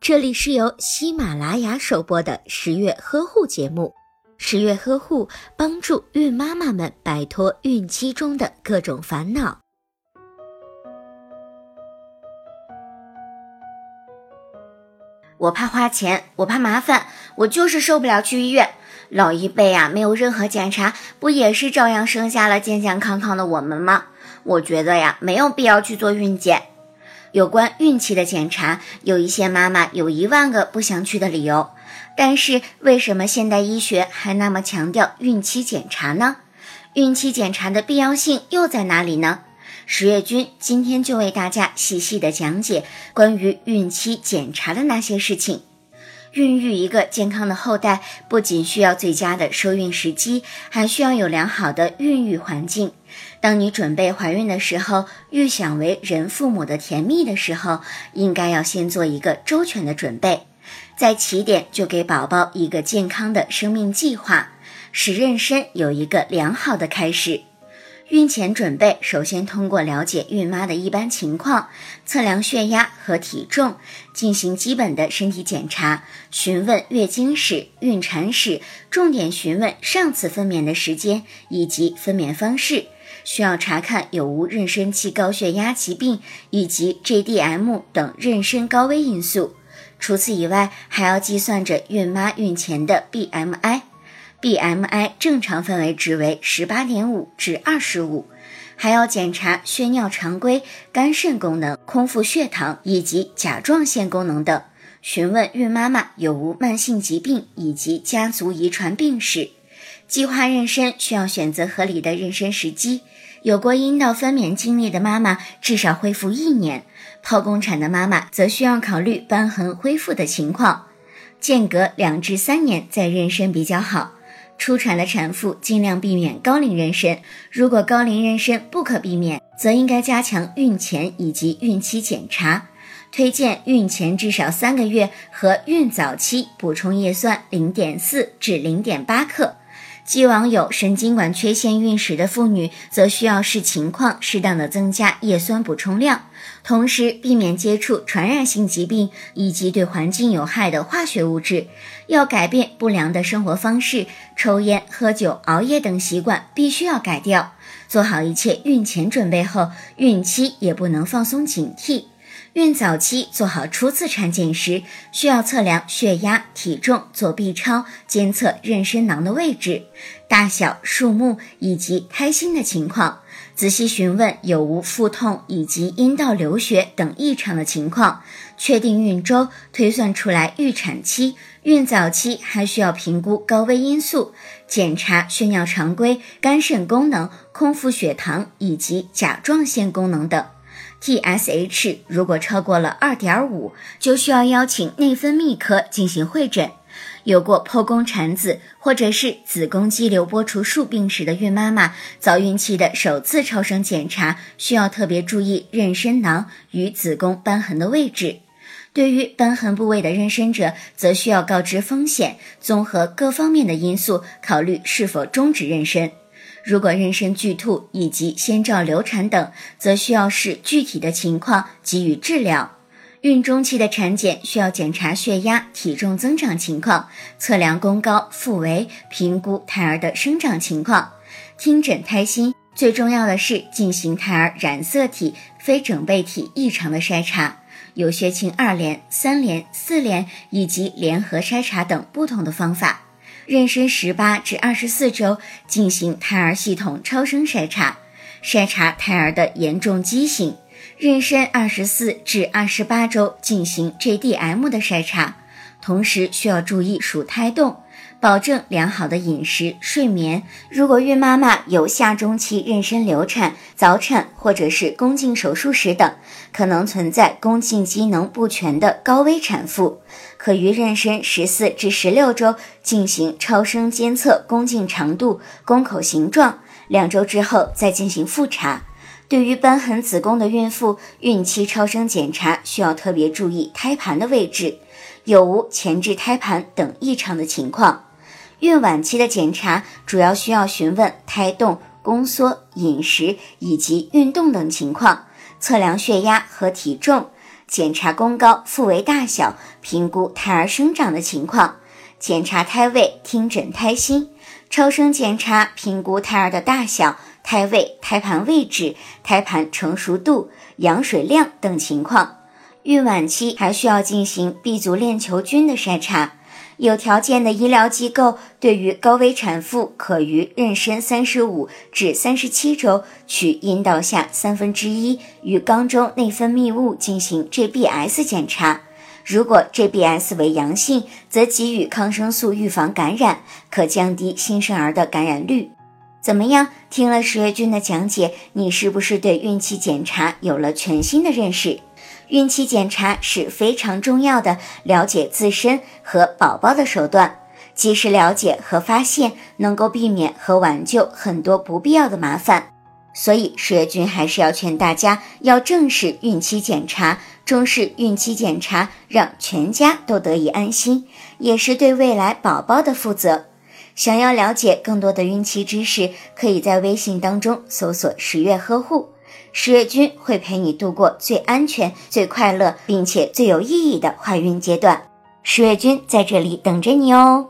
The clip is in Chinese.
这里是由喜马拉雅首播的十月呵护节目。十月呵护帮助孕妈妈们摆脱孕期中的各种烦恼。我怕花钱，我怕麻烦，我就是受不了去医院。老一辈啊，没有任何检查，不也是照样生下了健健康康的我们吗？我觉得呀，没有必要去做孕检。有关孕期的检查，有一些妈妈有一万个不想去的理由。但是为什么现代医学还那么强调孕期检查呢？孕期检查的必要性又在哪里呢？十月君今天就为大家细细的讲解关于孕期检查的那些事情。孕育一个健康的后代，不仅需要最佳的受孕时机，还需要有良好的孕育环境。当你准备怀孕的时候，预想为人父母的甜蜜的时候，应该要先做一个周全的准备，在起点就给宝宝一个健康的生命计划，使妊娠有一个良好的开始。孕前准备，首先通过了解孕妈的一般情况，测量血压和体重，进行基本的身体检查，询问月经史、孕产史，重点询问上次分娩的时间以及分娩方式。需要查看有无妊娠期高血压疾病以及 JDM 等妊娠高危因素。除此以外，还要计算着孕妈孕前的 BMI BMI 正常范围值为十八点五至二十五。还要检查血尿常规、肝肾功能、空腹血糖以及甲状腺功能等，询问孕妈妈有无慢性疾病以及家族遗传病史。计划妊娠需要选择合理的妊娠时机。有过阴道分娩经历的妈妈至少恢复一年，剖宫产的妈妈则需要考虑瘢痕恢复的情况，间隔两至三年再妊娠比较好。初产的产妇尽量避免高龄妊娠，如果高龄妊娠不可避免，则应该加强孕前以及孕期检查，推荐孕前至少三个月和孕早期补充叶酸零点四至零点八克。既往有神经管缺陷孕史的妇女，则需要视情况适当的增加叶酸补充量，同时避免接触传染性疾病以及对环境有害的化学物质，要改变不良的生活方式，抽烟、喝酒、熬夜等习惯必须要改掉。做好一切孕前准备后，孕期也不能放松警惕。孕早期做好初次产检时，需要测量血压、体重，做 B 超监测妊娠囊的位置、大小、数目以及胎心的情况，仔细询问有无腹痛以及阴道流血等异常的情况，确定孕周，推算出来预产期。孕早期还需要评估高危因素，检查血尿常规、肝肾功能、空腹血糖以及甲状腺功能等。TSH 如果超过了二点五，就需要邀请内分泌科进行会诊。有过剖宫产子或者是子宫肌瘤剥除术病史的孕妈妈，早孕期的首次超声检查需要特别注意妊娠囊与子宫瘢痕的位置。对于瘢痕部位的妊娠者，则需要告知风险，综合各方面的因素，考虑是否终止妊娠。如果妊娠剧吐以及先兆流产等，则需要视具体的情况给予治疗。孕中期的产检需要检查血压、体重增长情况，测量宫高、腹围，评估胎儿的生长情况，听诊胎心。最重要的是进行胎儿染色体、非整倍体异常的筛查，有血清二联、三联、四联以及联合筛查等不同的方法。妊娠十八至二十四周进行胎儿系统超声筛查，筛查胎儿的严重畸形；妊娠二十四至二十八周进行 JDM 的筛查，同时需要注意数胎动，保证良好的饮食、睡眠。如果孕妈妈有下中期妊娠流产、早产或者是宫颈手术史等，可能存在宫颈机能不全的高危产妇。可于妊娠十四至十六周进行超声监测宫颈长度、宫口形状，两周之后再进行复查。对于瘢痕子宫的孕妇，孕期超声检查需要特别注意胎盘的位置，有无前置胎盘等异常的情况。孕晚期的检查主要需要询问胎动、宫缩、饮食以及运动等情况，测量血压和体重。检查宫高、腹围大小，评估胎儿生长的情况；检查胎位，听诊胎心；超声检查，评估胎儿的大小、胎位、胎盘位置、胎盘成熟度、羊水量等情况。孕晚期还需要进行 B 族链球菌的筛查。有条件的医疗机构对于高危产妇，可于妊娠三十五至三十七周取阴道下三分之一与肛中内分泌物进行 GBS 检查，如果 GBS 为阳性，则给予抗生素预防感染，可降低新生儿的感染率。怎么样？听了十月君的讲解，你是不是对孕期检查有了全新的认识？孕期检查是非常重要的了解自身和宝宝的手段，及时了解和发现，能够避免和挽救很多不必要的麻烦。所以，十月君还是要劝大家要正视孕期检查，重视孕期检查，让全家都得以安心，也是对未来宝宝的负责。想要了解更多的孕期知识，可以在微信当中搜索“十月呵护”。十月君会陪你度过最安全、最快乐，并且最有意义的怀孕阶段。十月君在这里等着你哦。